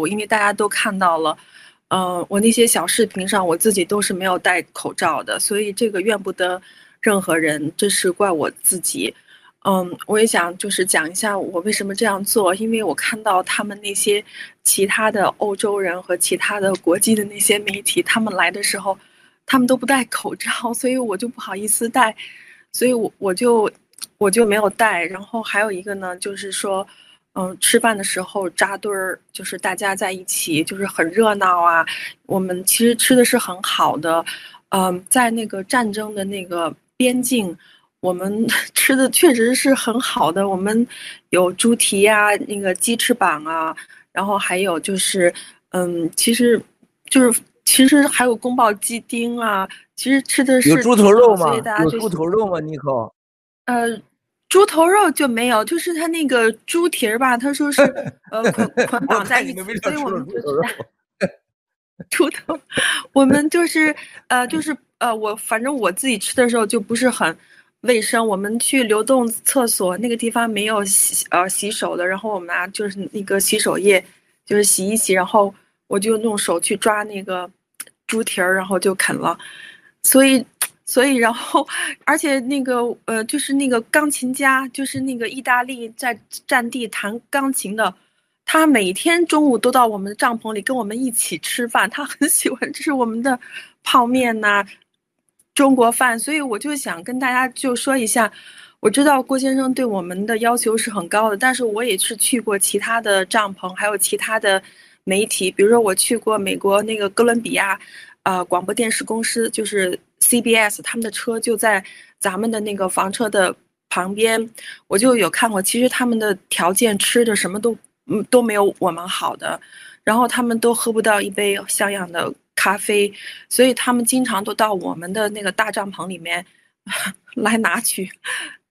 苦，因为大家都看到了，呃，我那些小视频上我自己都是没有戴口罩的，所以这个怨不得任何人，这是怪我自己。嗯，我也想就是讲一下我为什么这样做，因为我看到他们那些其他的欧洲人和其他的国际的那些媒体，他们来的时候，他们都不戴口罩，所以我就不好意思戴，所以我我就我就没有戴。然后还有一个呢，就是说，嗯，吃饭的时候扎堆儿，就是大家在一起，就是很热闹啊。我们其实吃的是很好的，嗯，在那个战争的那个边境。我们 吃的确实是很好的，我们有猪蹄呀、啊，那个鸡翅膀啊，然后还有就是，嗯，其实就是其实还有宫保鸡丁啊，其实吃的是有猪头肉吗？有猪头肉吗？尼可？呃，猪头肉就没有，就是他那个猪蹄儿吧，他说是 呃捆捆绑在一起，所以我们就是 猪头，我们就是呃就是呃我反正我自己吃的时候就不是很。卫生，我们去流动厕所那个地方没有洗呃洗手的，然后我们拿就是那个洗手液，就是洗一洗，然后我就用手去抓那个猪蹄儿，然后就啃了。所以，所以然后，而且那个呃，就是那个钢琴家，就是那个意大利在战地弹钢琴的，他每天中午都到我们的帐篷里跟我们一起吃饭，他很喜欢吃我们的泡面呐、中国饭，所以我就想跟大家就说一下，我知道郭先生对我们的要求是很高的，但是我也是去过其他的帐篷，还有其他的媒体，比如说我去过美国那个哥伦比亚，呃，广播电视公司，就是 CBS，他们的车就在咱们的那个房车的旁边，我就有看过，其实他们的条件吃的什么都嗯都没有我们好的，然后他们都喝不到一杯像样的。咖啡，所以他们经常都到我们的那个大帐篷里面 来拿取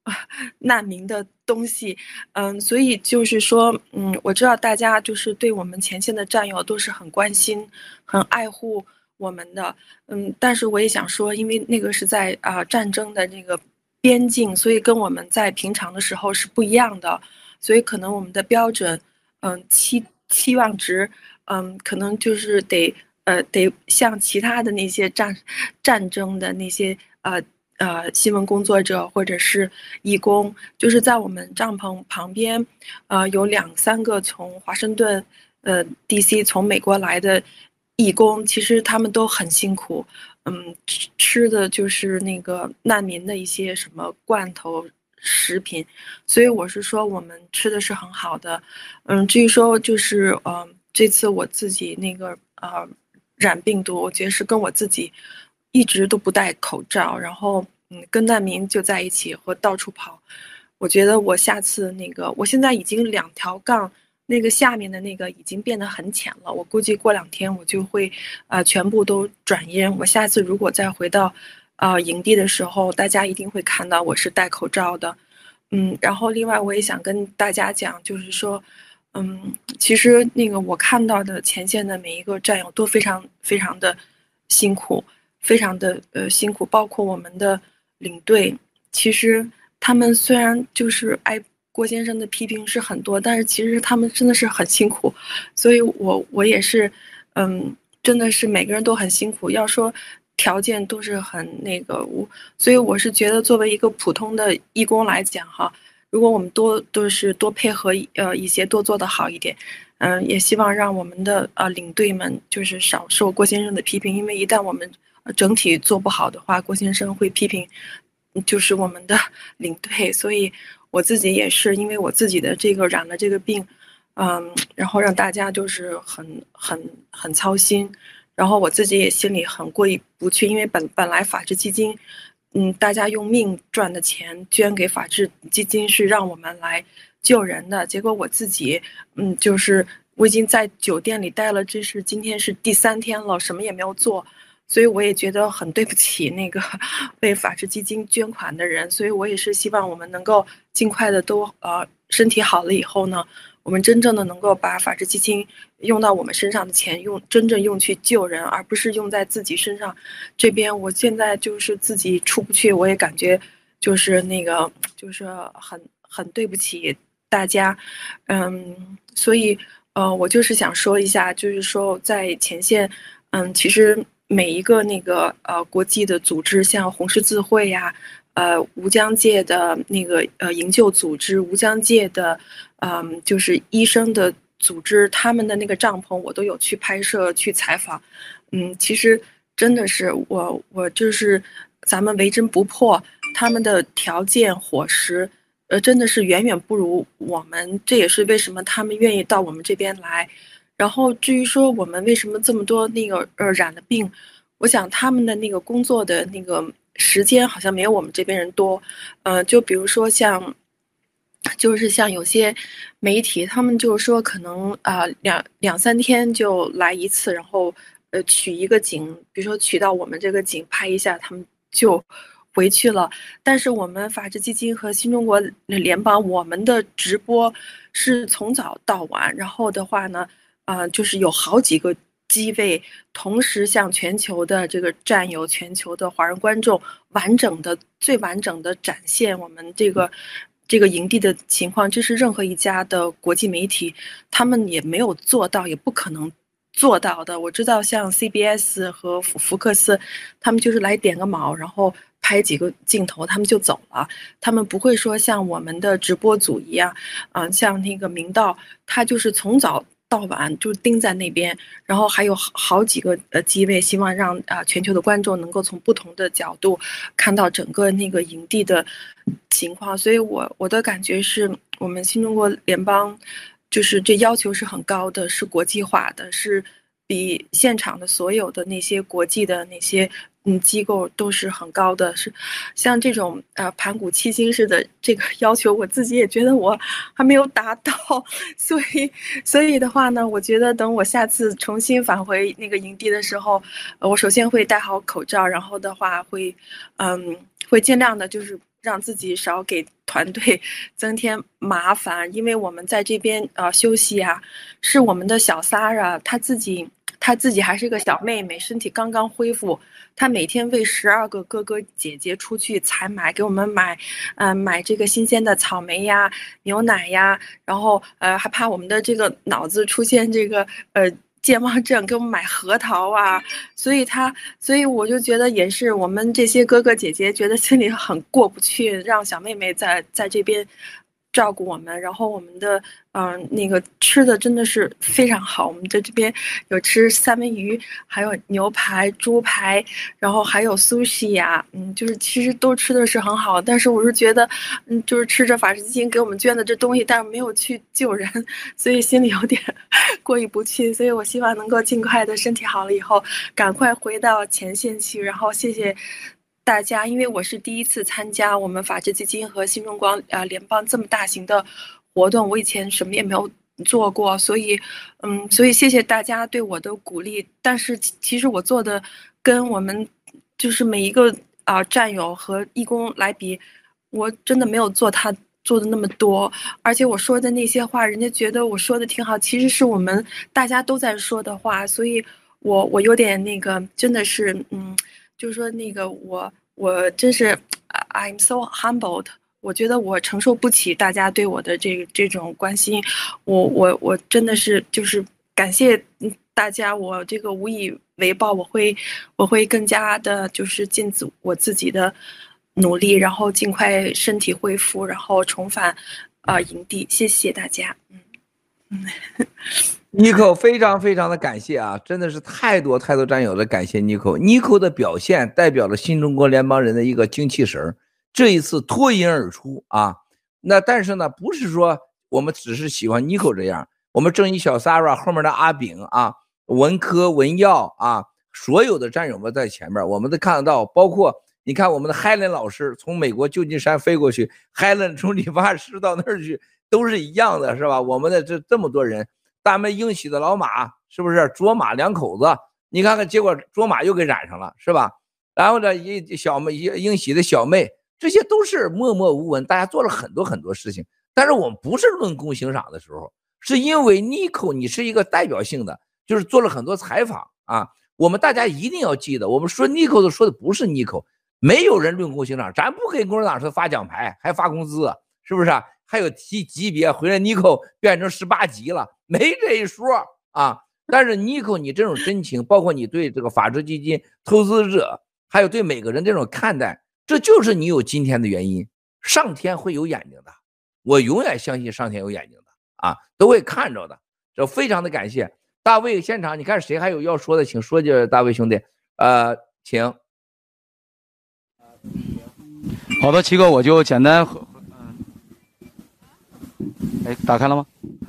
难民的东西。嗯，所以就是说，嗯，我知道大家就是对我们前线的战友都是很关心、很爱护我们的。嗯，但是我也想说，因为那个是在啊、战争的那个边境，所以跟我们在平常的时候是不一样的。所以可能我们的标准，嗯，期期望值，嗯，可能就是得。呃，得像其他的那些战战争的那些呃呃新闻工作者或者是义工，就是在我们帐篷旁边，呃，有两三个从华盛顿、呃 DC 从美国来的义工，其实他们都很辛苦，嗯，吃吃的就是那个难民的一些什么罐头食品，所以我是说我们吃的是很好的，嗯，至于说就是呃这次我自己那个呃。染病毒，我觉得是跟我自己一直都不戴口罩，然后嗯，跟难民就在一起或到处跑。我觉得我下次那个，我现在已经两条杠，那个下面的那个已经变得很浅了。我估计过两天我就会呃全部都转阴。我下次如果再回到呃营地的时候，大家一定会看到我是戴口罩的。嗯，然后另外我也想跟大家讲，就是说。嗯，其实那个我看到的前线的每一个战友都非常非常的辛苦，非常的呃辛苦，包括我们的领队。其实他们虽然就是挨郭先生的批评是很多，但是其实他们真的是很辛苦。所以我我也是，嗯，真的是每个人都很辛苦。要说条件都是很那个，我所以我是觉得作为一个普通的义工来讲哈。如果我们多都是多配合，呃，一些多做得好一点，嗯、也希望让我们的呃领队们就是少受郭先生的批评，因为一旦我们整体做不好的话，郭先生会批评，就是我们的 领队。所以我自己也是因为我自己的这个染了这个病，嗯，然后让大家就是很很很操心，然后我自己也心里很过意不去，因为本本来法治基金。嗯，大家用命赚的钱捐给法治基金是让我们来救人的，结果我自己，嗯，就是我已经在酒店里待了，这是今天是第三天了，什么也没有做，所以我也觉得很对不起那个 为法治基金捐款的人，所以我也是希望我们能够尽快的都呃身体好了以后呢。我们真正的能够把法治基金用到我们身上的钱用真正用去救人，而不是用在自己身上。这边我现在就是自己出不去，我也感觉就是那个就是很很对不起大家，嗯，所以呃，我就是想说一下，就是说在前线，嗯，其实每一个那个呃国际的组织，像红十字会呀、呃吴江界的那个呃营救组织，吴江界的，嗯，就是医生的组织，他们的那个帐篷，我都有去拍摄去采访，嗯，其实真的是我我就是咱们为针不破，他们的条件伙食。呃，真的是远远不如我们，这也是为什么他们愿意到我们这边来。然后至于说我们为什么这么多那个呃染了病，我想他们的那个工作的那个时间好像没有我们这边人多。呃，就比如说像，就是像有些媒体，他们就是说可能啊、呃、两两三天就来一次，然后呃取一个景，比如说取到我们这个景拍一下，他们就。回去了，但是我们法治基金和新中国联邦，我们的直播是从早到晚，然后的话呢，啊、就是有好几个机位，同时向全球的这个战友、全球的华人观众，完整的、最完整的展现我们这个这个营地的情况。这是任何一家的国际媒体，他们也没有做到，也不可能做到的。我知道，像 CBS 和福福克斯，他们就是来点个卯，然后。拍几个镜头，他们就走了。他们不会说像我们的直播组一样，嗯、呃，像那个明道，他就是从早到晚就盯在那边，然后还有好好几个呃机位，希望让啊、全球的观众能够从不同的角度看到整个那个营地的情况。所以我我的感觉是我们新中国联邦，就是这要求是很高的，是国际化的，是比现场的所有的那些国际的那些。嗯，机构都是很高的，是像这种呃盘古七星式的这个要求，我自己也觉得我还没有达到，所以所以的话呢，我觉得等我下次重新返回那个营地的时候，我首先会戴好口罩，然后的话会嗯会尽量的就是让自己少给团队 增添麻烦，因为我们在这边呃休息啊，是我们的小 Sara 她自己。她自己还是个小妹妹，身体刚刚恢复。他每天为十二个哥哥姐姐出去采买，给我们买，嗯、买这个新鲜的草莓呀、牛奶呀，然后呃，还怕我们的这个脑子出现这个呃健忘症，给我们买核桃啊。所以他，所以我就觉得也是我们这些哥哥姐姐觉得心里很过不去，让小妹妹在在这边。照顾我们，然后我们的嗯、那个吃的真的是非常好。我们在这边有吃三文鱼，还有牛排、猪排，然后还有寿司呀，嗯，就是其实都吃的是很好。但是我是觉得，嗯，就是吃着法治基金给我们捐的这东西，但是没有去救人，所以心里有点 过意不去。所以我希望能够尽快的身体好了以后，赶快回到前线去。然后谢谢。大家，因为我是第一次参加我们法治基金和新中国呃联邦这么大型的活动，我以前什么也没有做过，所以，嗯，所以谢谢大家对我的鼓励。但是其实我做的跟我们就是每一个啊、战友和义工来比，我真的没有做他做的那么多。而且我说的那些话，人家觉得我说的挺好，其实是我们大家都在说的话，所以我我有点那个，真的是，嗯。就说，那个我我真是，I'm so humbled。我觉得我承受不起大家对我的这这种关心，我我我真的是就是感谢大家，我这个无以为报，我会我会更加的就是尽自我自己的努力，然后尽快身体恢复，然后重返啊、呃、营地。谢谢大家，嗯嗯。妮可非常非常的感谢啊，真的是太多太多战友的感谢妮可。妮可的表现代表了新中国联邦人的一个精气神，这一次脱颖而出啊。那但是呢，不是说我们只是喜欢妮可这样，我们正义小 Sara 后面的阿炳啊，文科文耀啊，所有的战友们在前面，我们都看得到。包括你看我们的 Helen 老师从美国旧金山飞过去，Helen 从理发师到那儿去，都是一样的，是吧？我们的这这么多人。咱们英喜的老马是不是卓玛两口子？你看看，结果卓玛又给染上了，是吧？然后呢，一小妹英英喜的小妹，这些都是默默无闻，大家做了很多很多事情。但是我们不是论功行赏的时候，是因为妮可你是一个代表性的，就是做了很多采访啊。我们大家一定要记得，我们说妮可的说的不是妮可，没有人论功行赏，咱不给共产党说发奖牌还发工资，是不是？还有提级别回来，尼克变成十八级了，没这一说啊。但是尼克，你这种真情，包括你对这个法治基金投资者，还有对每个人这种看待，这就是你有今天的原因。上天会有眼睛的，我永远相信上天有眼睛的啊，都会看着的。这非常的感谢大卫现场，你看谁还有要说的，请说，就是大卫兄弟，呃，请。好的，七哥，我就简单，哎，打开了吗？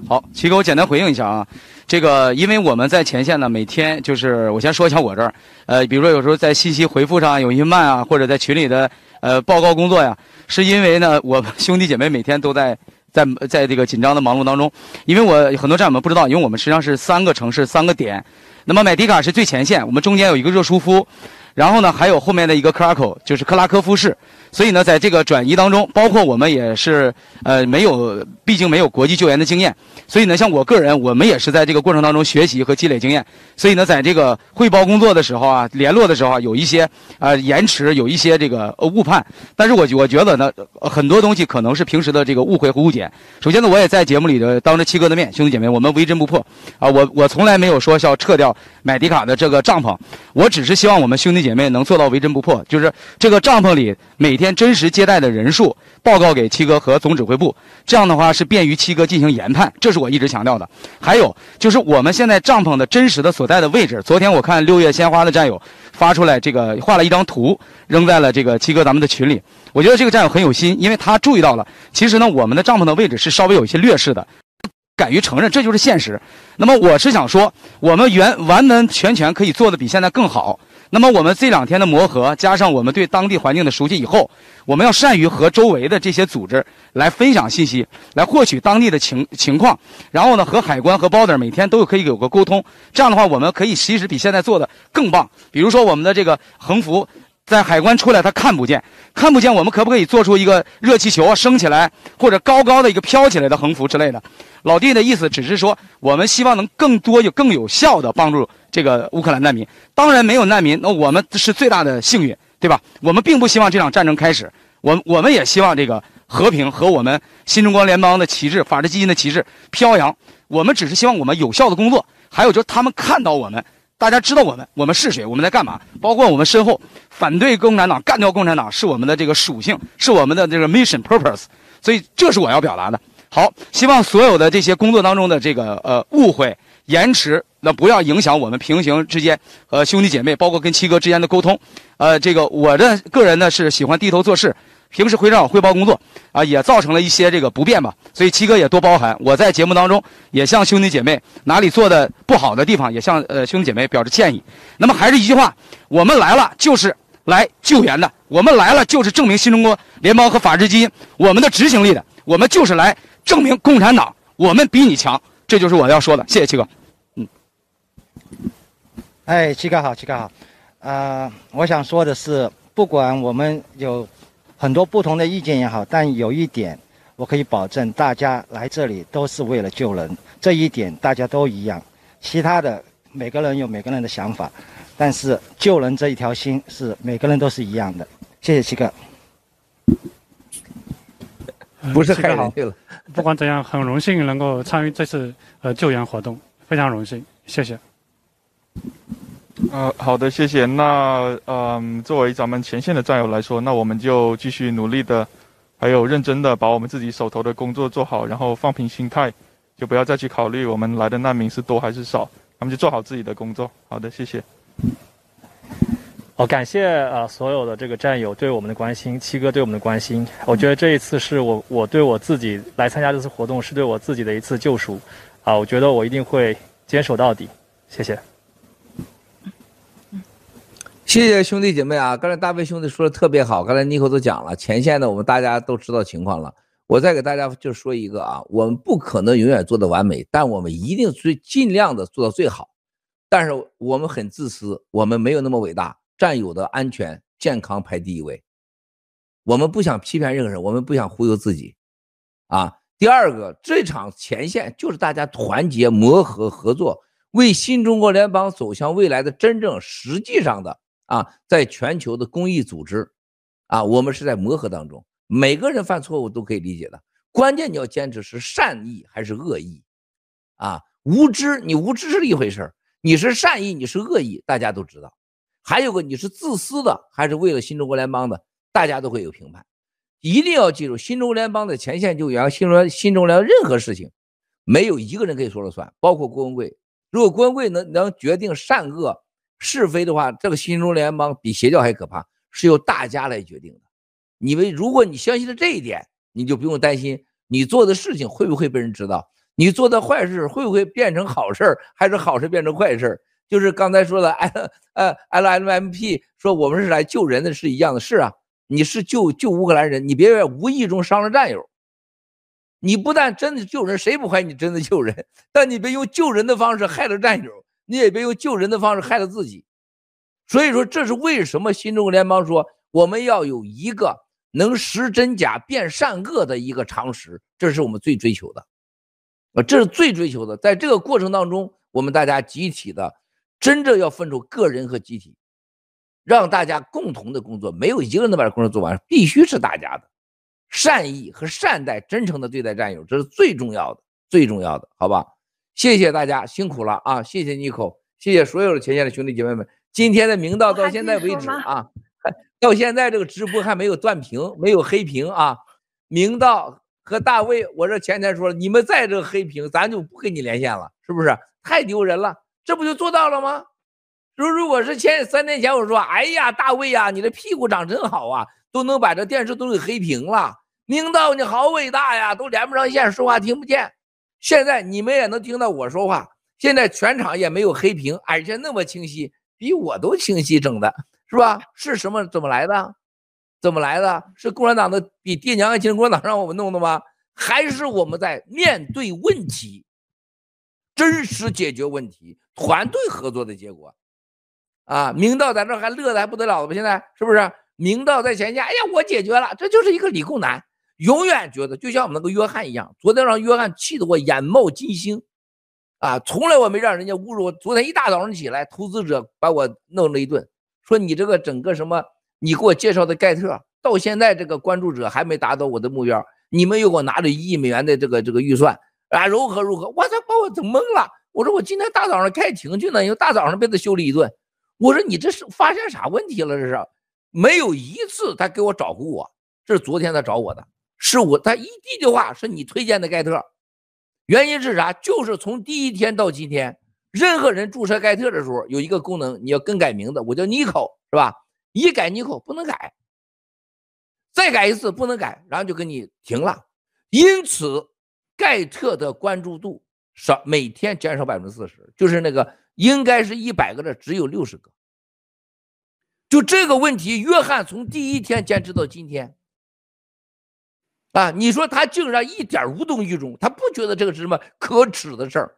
好，齐哥，我简单回应一下啊。这个，因为我们在前线呢，每天就是我先说一下我这儿，呃，比如说有时候在信息回复上有些慢啊，或者在群里的呃报告工作呀，是因为呢，我兄弟姐妹每天都在在在这个紧张的忙碌当中。因为我很多战友们不知道，因为我们实际上是三个城市三个点，那么买迪卡是最前线，我们中间有一个热舒夫，然后呢还有后面的一个克拉口，就是克拉科夫市。所以呢，在这个转移当中，包括我们也是，呃，没有，毕竟没有国际救援的经验。所以呢，像我个人，我们也是在这个过程当中学习和积累经验。所以呢，在这个汇报工作的时候啊，联络的时候啊，有一些呃延迟，有一些这个误判。但是我我觉得呢，很多东西可能是平时的这个误会和误解。首先呢，我也在节目里的当着七哥的面，兄弟姐妹，我们为真不破啊！我我从来没有说要撤掉买迪卡的这个帐篷，我只是希望我们兄弟姐妹能做到为真不破，就是这个帐篷里每。天真实接待的人数报告给七哥和总指挥部，这样的话是便于七哥进行研判，这是我一直强调的。还有就是我们现在帐篷的真实的所在的位置，昨天我看六月鲜花的战友发出来这个画了一张图，扔在了这个七哥咱们的群里。我觉得这个战友很有心，因为他注意到了，其实呢我们的帐篷的位置是稍微有一些劣势的，敢于承认这就是现实。那么我是想说，我们原完完全全可以做的比现在更好。那么我们这两天的磨合，加上我们对当地环境的熟悉以后，我们要善于和周围的这些组织来分享信息，来获取当地的情情况，然后呢，和海关和 border 每天都可以有个沟通。这样的话，我们可以其实比现在做的更棒。比如说我们的这个横幅，在海关出来他看不见，看不见，我们可不可以做出一个热气球升起来，或者高高的一个飘起来的横幅之类的？老弟的意思只是说，我们希望能更多有更有效的帮助。这个乌克兰难民，当然没有难民，那我们是最大的幸运，对吧？我们并不希望这场战争开始，我我们也希望这个和平和我们新中国联邦的旗帜、法治基金的旗帜飘扬。我们只是希望我们有效的工作，还有就是他们看到我们，大家知道我们，我们是谁，我们在干嘛。包括我们身后反对共产党、干掉共产党是我们的这个属性，是我们的这个 mission purpose。所以这是我要表达的。好，希望所有的这些工作当中的这个呃误会。延迟，那不要影响我们平行之间和兄弟姐妹，包括跟七哥之间的沟通。呃，这个我的个人呢是喜欢低头做事，平时会让我汇报工作，啊，也造成了一些这个不便吧。所以七哥也多包涵。我在节目当中也向兄弟姐妹哪里做的不好的地方，也向呃兄弟姐妹表示歉意。那么还是一句话，我们来了就是来救援的，我们来了就是证明新中国联邦和法治基因我们的执行力的，我们就是来证明共产党我们比你强，这就是我要说的。谢谢七哥。哎，七哥好，七哥好，啊、呃，我想说的是，不管我们有很多不同的意见也好，但有一点我可以保证，大家来这里都是为了救人，这一点大家都一样。其他的每个人有每个人的想法，但是救人这一条心是每个人都是一样的。谢谢七哥。不是太好了。不管怎样，很荣幸能够参与这次呃救援活动，非常荣幸，谢谢。呃，好的，谢谢。那嗯，作为咱们前线的战友来说，那我们就继续努力的，还有认真的把我们自己手头的工作做好，然后放平心态，就不要再去考虑我们来的难民是多还是少，咱们就做好自己的工作。好的，谢谢。好，感谢啊、呃、所有的这个战友对我们的关心，七哥对我们的关心。我觉得这一次是我我对我自己来参加这次活动是对我自己的一次救赎，啊，我觉得我一定会坚守到底。谢谢。谢谢兄弟姐妹啊！刚才大卫兄弟说的特别好，刚才尼克都讲了，前线的我们大家都知道情况了。我再给大家就说一个啊，我们不可能永远做的完美，但我们一定最尽量的做到最好。但是我们很自私，我们没有那么伟大，战友的安全健康排第一位。我们不想批判任何人，我们不想忽悠自己啊。第二个，这场前线就是大家团结磨合合作，为新中国联邦走向未来的真正实际上的。啊，在全球的公益组织，啊，我们是在磨合当中，每个人犯错误都可以理解的。关键你要坚持是善意还是恶意，啊，无知你无知是一回事，你是善意你是恶意，大家都知道。还有个你是自私的还是为了新中国联邦的，大家都会有评判。一定要记住，新中国联邦的前线救援，新中新中联任何事情，没有一个人可以说了算，包括郭文贵。如果郭文贵能能决定善恶是非的话，这个新中联邦比邪教还可怕，是由大家来决定的。你们如果你相信了这一点，你就不用担心你做的事情会不会被人知道，你做的坏事会不会变成好事，还是好事变成坏事。就是刚才说的，L 呃 LMP 说我们是来救人的，是一样的，是啊。你是救救乌克兰人，你别无意中伤了战友。你不但真的救人，谁不怀疑你真的救人？但你别用救人的方式害了战友，你也别用救人的方式害了自己。所以说，这是为什么新中国联邦说我们要有一个能识真假、辨善恶的一个常识，这是我们最追求的。啊，这是最追求的。在这个过程当中，我们大家集体的，真正要分出个人和集体。让大家共同的工作，没有一个人能把这工作做完，必须是大家的善意和善待、真诚的对待战友，这是最重要的，最重要的，好吧？谢谢大家，辛苦了啊！谢谢妮可，谢谢所有的前线的兄弟姐妹们。今天的明道到现在为止啊，到现在这个直播还没有断屏，没有黑屏啊。明道和大卫，我这前天说了，你们再这个黑屏，咱就不跟你连线了，是不是？太丢人了，这不就做到了吗？如如果是前三天前我说，哎呀，大卫呀，你的屁股长真好啊，都能把这电视都给黑屏了。明道你好伟大呀，都连不上线，说话听不见。现在你们也能听到我说话，现在全场也没有黑屏，而且那么清晰，比我都清晰整的，是吧？是什么？怎么来的？怎么来的？是共产党的比爹娘还亲，共产党让我们弄的吗？还是我们在面对问题，真实解决问题，团队合作的结果？啊，明道在这还乐得还不得了了吧？现在是不是？明道在前线，哎呀，我解决了，这就是一个理工男，永远觉得就像我们那个约翰一样。昨天让约翰气得我眼冒金星，啊，从来我没让人家侮辱我。昨天一大早上起来，投资者把我弄了一顿，说你这个整个什么，你给我介绍的盖特，到现在这个关注者还没达到我的目标，你们又给我拿着一亿美元的这个这个预算啊，如何如何？我操，把我整懵了。我说我今天大早上开庭去呢，因为大早上被他修理一顿。我说你这是发现啥问题了？这是没有一次他给我找过我，这是昨天他找我的，是我他一第一句话是你推荐的盖特，原因是啥？就是从第一天到今天，任何人注册盖特的时候有一个功能，你要更改名字，我叫妮可，是吧？一改妮可不能改，再改一次不能改，然后就给你停了。因此，盖特的关注度少，每天减少百分之四十，就是那个。应该是一百个的，只有六十个。就这个问题，约翰从第一天坚持到今天，啊，你说他竟然一点无动于衷，他不觉得这个是什么可耻的事儿？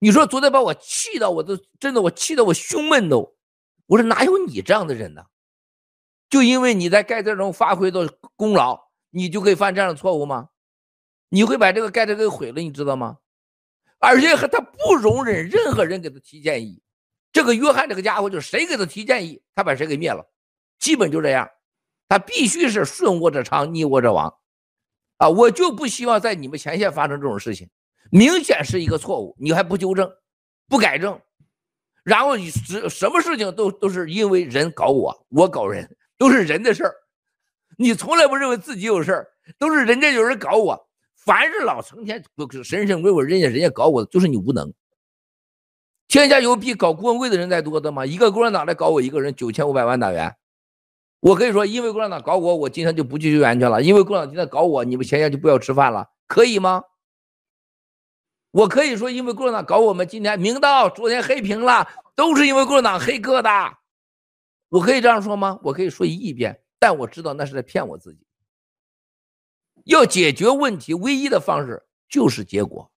你说昨天把我气到，我都真的我气得我胸闷都。我说哪有你这样的人呢？就因为你在盖特中发挥的功劳，你就可以犯这样的错误吗？你会把这个盖特给毁了，你知道吗？而且他不容忍任何人给他提建议，这个约翰这个家伙就谁给他提建议，他把谁给灭了，基本就这样，他必须是顺我者昌，逆我者亡，啊，我就不希望在你们前线发生这种事情，明显是一个错误，你还不纠正，不改正，然后你什什么事情都都是因为人搞我，我搞人，都是人的事儿，你从来不认为自己有事儿，都是人家有人搞我。凡是老成天神神鬼鬼，人家人家搞我的，就是你无能。天下有比搞郭文贵的人再多的吗？一个共产党来搞我一个人九千五百万党员，我可以说，因为共产党搞我，我今天就不去救援去了。因为共产党今天搞我，你们前线就不要吃饭了，可以吗？我可以说，因为共产党搞我们，今天明道昨天黑屏了，都是因为共产党黑哥的。我可以这样说吗？我可以说一亿遍，但我知道那是在骗我自己。要解决问题，唯一的方式就是结果。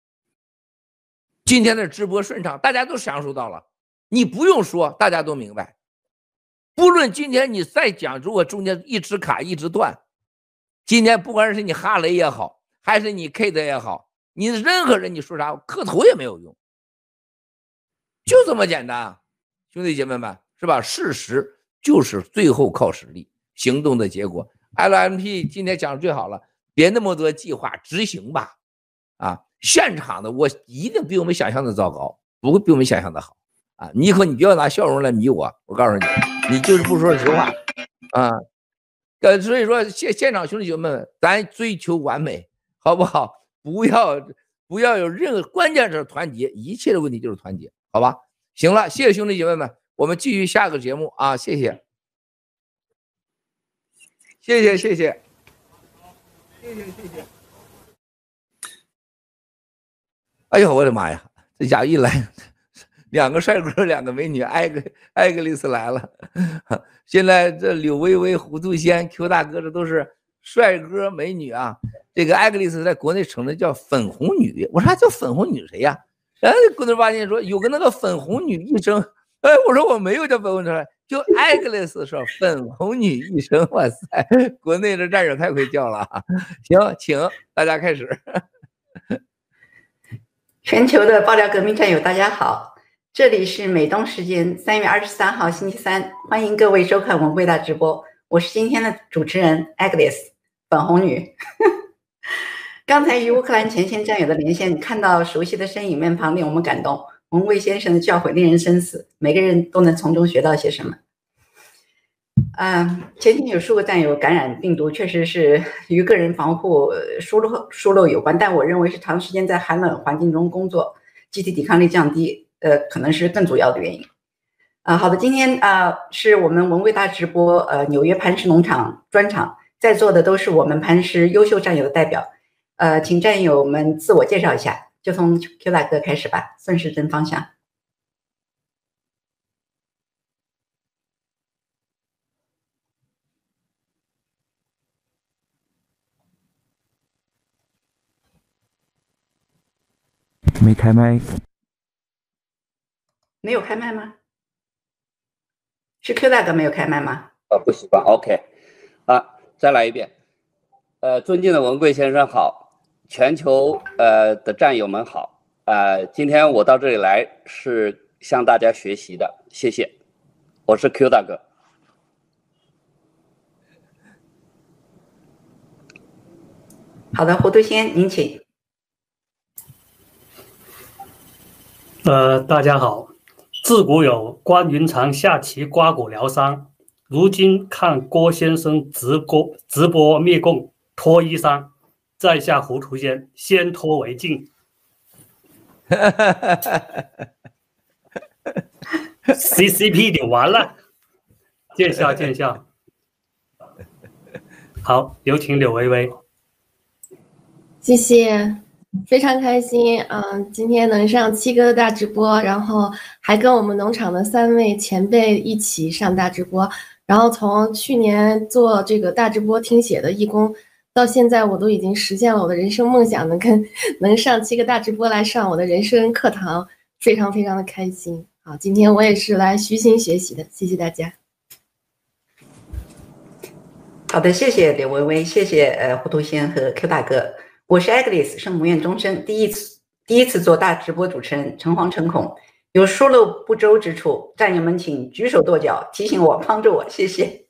今天的直播顺畅，大家都享受到了。你不用说，大家都明白。不论今天你再讲，如果中间一直卡一直断，今天不管是你哈雷也好，还是你 Kate 也好，你任何人你说啥磕头也没有用，就这么简单，兄弟姐妹们，是吧？事实就是最后靠实力行动的结果。LMP 今天讲的最好了。别那么多计划，执行吧。啊，现场的我一定比我们想象的糟糕，不会比我们想象的好。啊，你以后，你不要拿笑容来迷我，我告诉你，你就是不说实话。啊，呃，所以说现现场兄弟姐妹们，咱追求完美，好不好？不要不要有任何，关键是团结，一切的问题就是团结，好吧？行了，谢谢兄弟姐妹们，我们继续下个节目啊，谢谢，谢谢谢谢，谢谢谢谢。哎呦，我的妈呀，这家一来。两个帅哥，两个美女，艾格艾格丽斯来了。现在这柳微微、糊涂仙、Q 大哥，这都是帅哥美女啊。这个艾格丽斯在国内称的叫粉红女，我说她叫粉红女谁呀？哎，郭德发现说有个那个粉红女医生。哎，我说我没有叫粉红女，就艾格丽斯说粉红女医生。哇塞，国内的战友太会叫了。行，请大家开始。全球的爆料革命战友，大家好。这里是美东时间三月二十三号星期三，欢迎各位收看我们伟大直播。我是今天的主持人 Agnes 粉红女。刚才与乌克兰前线战友的连线，看到熟悉的身影面庞，令我们感动。文贵先生的教诲令人深思，每个人都能从中学到些什么。啊，前天有数个战友感染病毒，确实是与个人防护疏漏疏漏有关，但我认为是长时间在寒冷环境中工作，机体抵抗力降低。呃，可能是更主要的原因。啊，好的，今天啊是我们文贵大直播，呃，纽约磐石农场专场，在座的都是我们磐石优秀战友的代表。呃，请战友们自我介绍一下，就从 Q 大哥开始吧，顺时针方向。没开麦。没有开麦吗？是 Q 大哥没有开麦吗？啊，不习惯。OK，啊，再来一遍。呃，尊敬的文贵先生好，全球呃的战友们好。呃，今天我到这里来是向大家学习的，谢谢。我是 Q 大哥。好的，胡德先，您请。呃，大家好。自古有关云长下棋刮骨疗伤，如今看郭先生直播直播灭共脱衣裳，在下胡图先先脱为敬。CCP 就完了，见笑见笑。好，有请柳微微。谢谢。非常开心，嗯，今天能上七哥的大直播，然后还跟我们农场的三位前辈一起上大直播，然后从去年做这个大直播听写的义工，到现在我都已经实现了我的人生梦想，能跟能上七个大直播来上我的人生课堂，非常非常的开心。好，今天我也是来虚心学习的，谢谢大家。好的，谢谢柳微微，谢谢呃胡图仙和 Q 大哥。我是 Agnes，圣母院终生，第一次第一次做大直播主持人，诚惶诚恐，有疏漏不周之处，战友们请举手跺脚提醒我，帮助我，谢谢。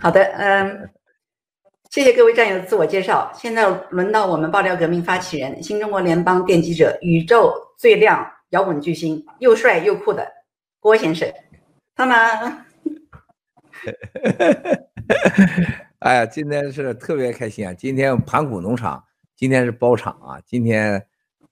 好的，嗯，谢谢各位战友的自我介绍。现在轮到我们爆料革命发起人，新中国联邦奠基者，宇宙最亮摇滚巨星，又帅又酷的郭先生，他们。哎呀，今天是特别开心啊！今天盘古农场今天是包场啊！今天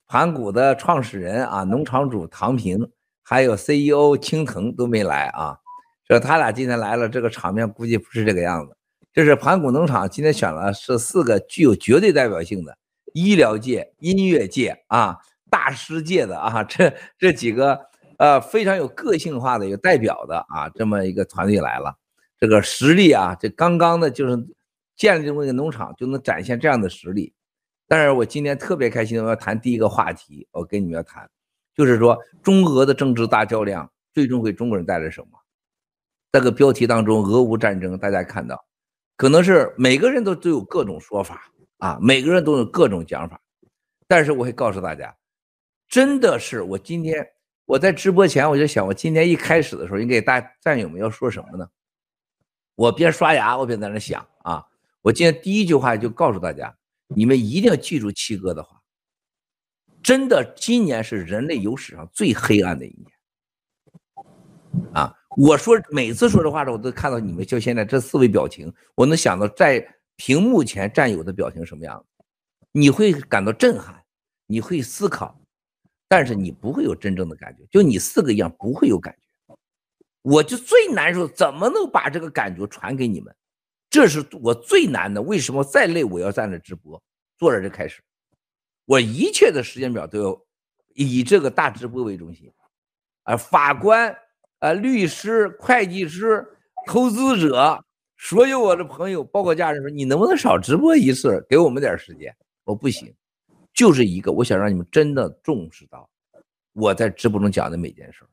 盘古的创始人啊，农场主唐平，还有 CEO 青藤都没来啊。说他俩今天来了，这个场面估计不是这个样子。这是盘古农场今天选了是四个具有绝对代表性的医疗界、音乐界啊、大师界的啊，这这几个呃非常有个性化的有代表的啊，这么一个团队来了。这个实力啊，这刚刚的就是建立这么一个农场，就能展现这样的实力。但是我今天特别开心，我要谈第一个话题，我跟你们要谈，就是说中俄的政治大较量最终给中国人带来什么？这个标题当中，俄乌战争，大家看到，可能是每个人都都有各种说法啊，每个人都有各种讲法。但是我会告诉大家，真的是我今天我在直播前我就想，我今天一开始的时候，应该大战友们要说什么呢？我边刷牙，我边在那想啊，我今天第一句话就告诉大家，你们一定要记住七哥的话。真的，今年是人类有史上最黑暗的一年。啊，我说每次说这话的时候，我都看到你们就现在这四位表情，我能想到在屏幕前战友的表情什么样子，你会感到震撼，你会思考，但是你不会有真正的感觉，就你四个一样不会有感觉。我就最难受，怎么能把这个感觉传给你们？这是我最难的。为什么再累我要在那直播，坐着就开始。我一切的时间表都要以这个大直播为中心，啊，法官、啊，律师、会计师、投资者，所有我的朋友，包括家人说，你能不能少直播一次，给我们点时间？我不行，就是一个，我想让你们真的重视到我在直播中讲的每件事。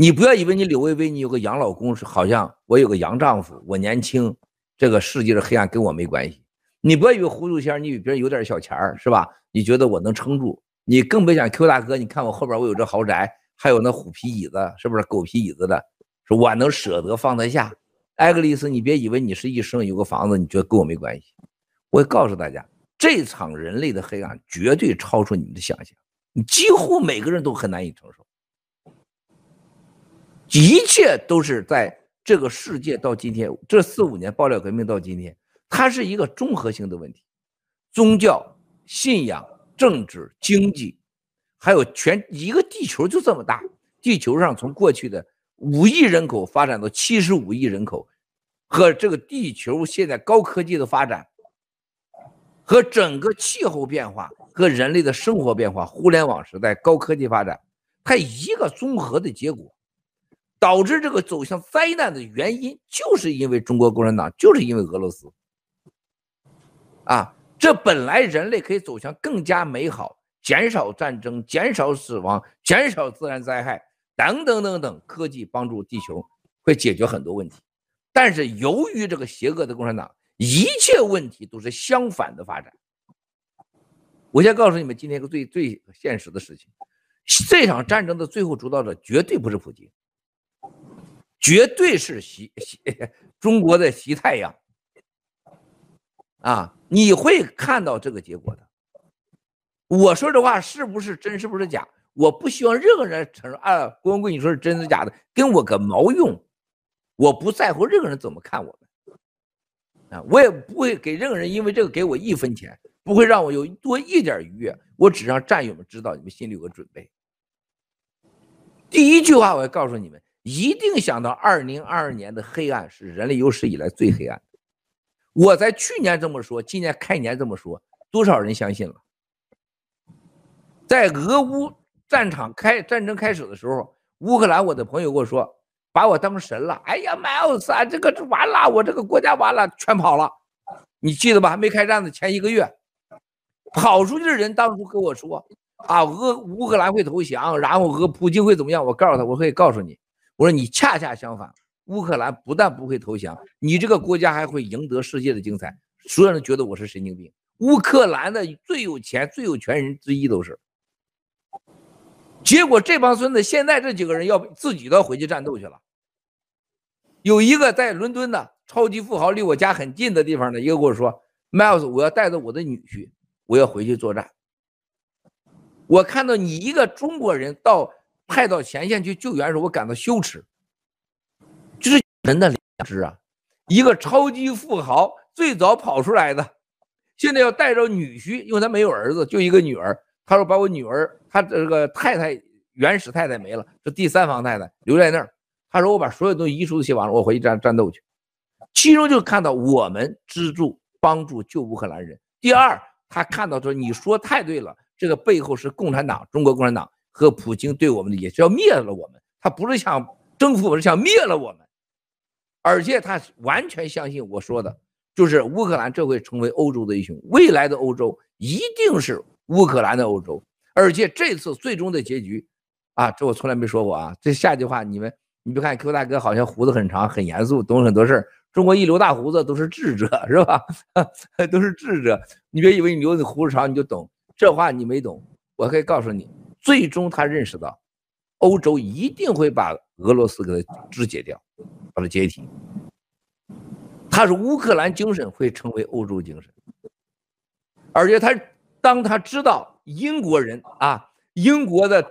你不要以为你柳薇薇，你有个洋老公是好像我有个洋丈夫，我年轻，这个世界的黑暗跟我没关系。你不要以为胡祖先你比别人有点小钱儿是吧？你觉得我能撑住？你更别讲 Q 大哥，你看我后边我有这豪宅，还有那虎皮椅子，是不是狗皮椅子的？说我能舍得放得下？艾格里斯，你别以为你是一生有个房子，你觉得跟我没关系？我告诉大家，这场人类的黑暗绝对超出你们的想象，你几乎每个人都很难以承受。一切都是在这个世界到今天这四五年爆料革命到今天。它是一个综合性的问题，宗教、信仰、政治、经济，还有全一个地球就这么大，地球上从过去的五亿人口发展到七十五亿人口，和这个地球现在高科技的发展，和整个气候变化和人类的生活变化，互联网时代高科技发展，它一个综合的结果，导致这个走向灾难的原因，就是因为中国共产党，就是因为俄罗斯。啊，这本来人类可以走向更加美好，减少战争，减少死亡，减少自然灾害，等等等等，科技帮助地球会解决很多问题。但是由于这个邪恶的共产党，一切问题都是相反的发展。我先告诉你们今天一个最最现实的事情：这场战争的最后主导者绝对不是普京，绝对是习习 中国的习太阳。啊，你会看到这个结果的。我说这话是不是真，是不是假？我不希望任何人承认。啊，郭文贵，你说是真的假的，跟我个毛用！我不在乎任何人怎么看我们。啊，我也不会给任何人因为这个给我一分钱，不会让我有多一点愉悦。我只让战友们知道，你们心里有个准备。第一句话，我要告诉你们，一定想到二零二二年的黑暗是人类有史以来最黑暗。我在去年这么说，今年开年这么说，多少人相信了？在俄乌战场开战争开始的时候，乌克兰我的朋友跟我说，把我当神了。哎呀，迈尔斯啊，这个完了，我这个国家完了，全跑了。你记得吧？还没开战的前一个月，跑出去的人当初跟我说啊，俄乌克兰会投降，然后俄普京会怎么样？我告诉他，我可以告诉你，我说你恰恰相反。乌克兰不但不会投降，你这个国家还会赢得世界的精彩。所有人觉得我是神经病。乌克兰的最有钱、最有权人之一都是。结果这帮孙子现在这几个人要自己都要回去战斗去了。有一个在伦敦的超级富豪，离我家很近的地方的一个跟我说：“Miles，我要带着我的女婿，我要回去作战。”我看到你一个中国人到派到前线去救援时候，我感到羞耻。就是人的良知啊！一个超级富豪最早跑出来的，现在要带着女婿，因为他没有儿子，就一个女儿。他说把我女儿，他这个太太原始太太没了，这第三方太太留在那儿。他说我把所有东西遗书都写完了，我回去战战斗去。其中就看到我们资助帮助救乌克兰人。第二，他看到说你说太对了，这个背后是共产党，中国共产党和普京对我们的也是要灭了我们。他不是想征服我，是想灭了我们。而且他完全相信我说的，就是乌克兰这会成为欧洲的英雄，未来的欧洲一定是乌克兰的欧洲。而且这次最终的结局，啊，这我从来没说过啊。这下句话你们，你别看 Q 大哥好像胡子很长，很严肃，懂很多事儿。中国一留大胡子都是智者，是吧？都是智者。你别以为你留的胡子长你就懂，这话你没懂。我可以告诉你，最终他认识到，欧洲一定会把俄罗斯给他肢解掉。把它解体，他是乌克兰精神会成为欧洲精神，而且他当他知道英国人啊，英国的。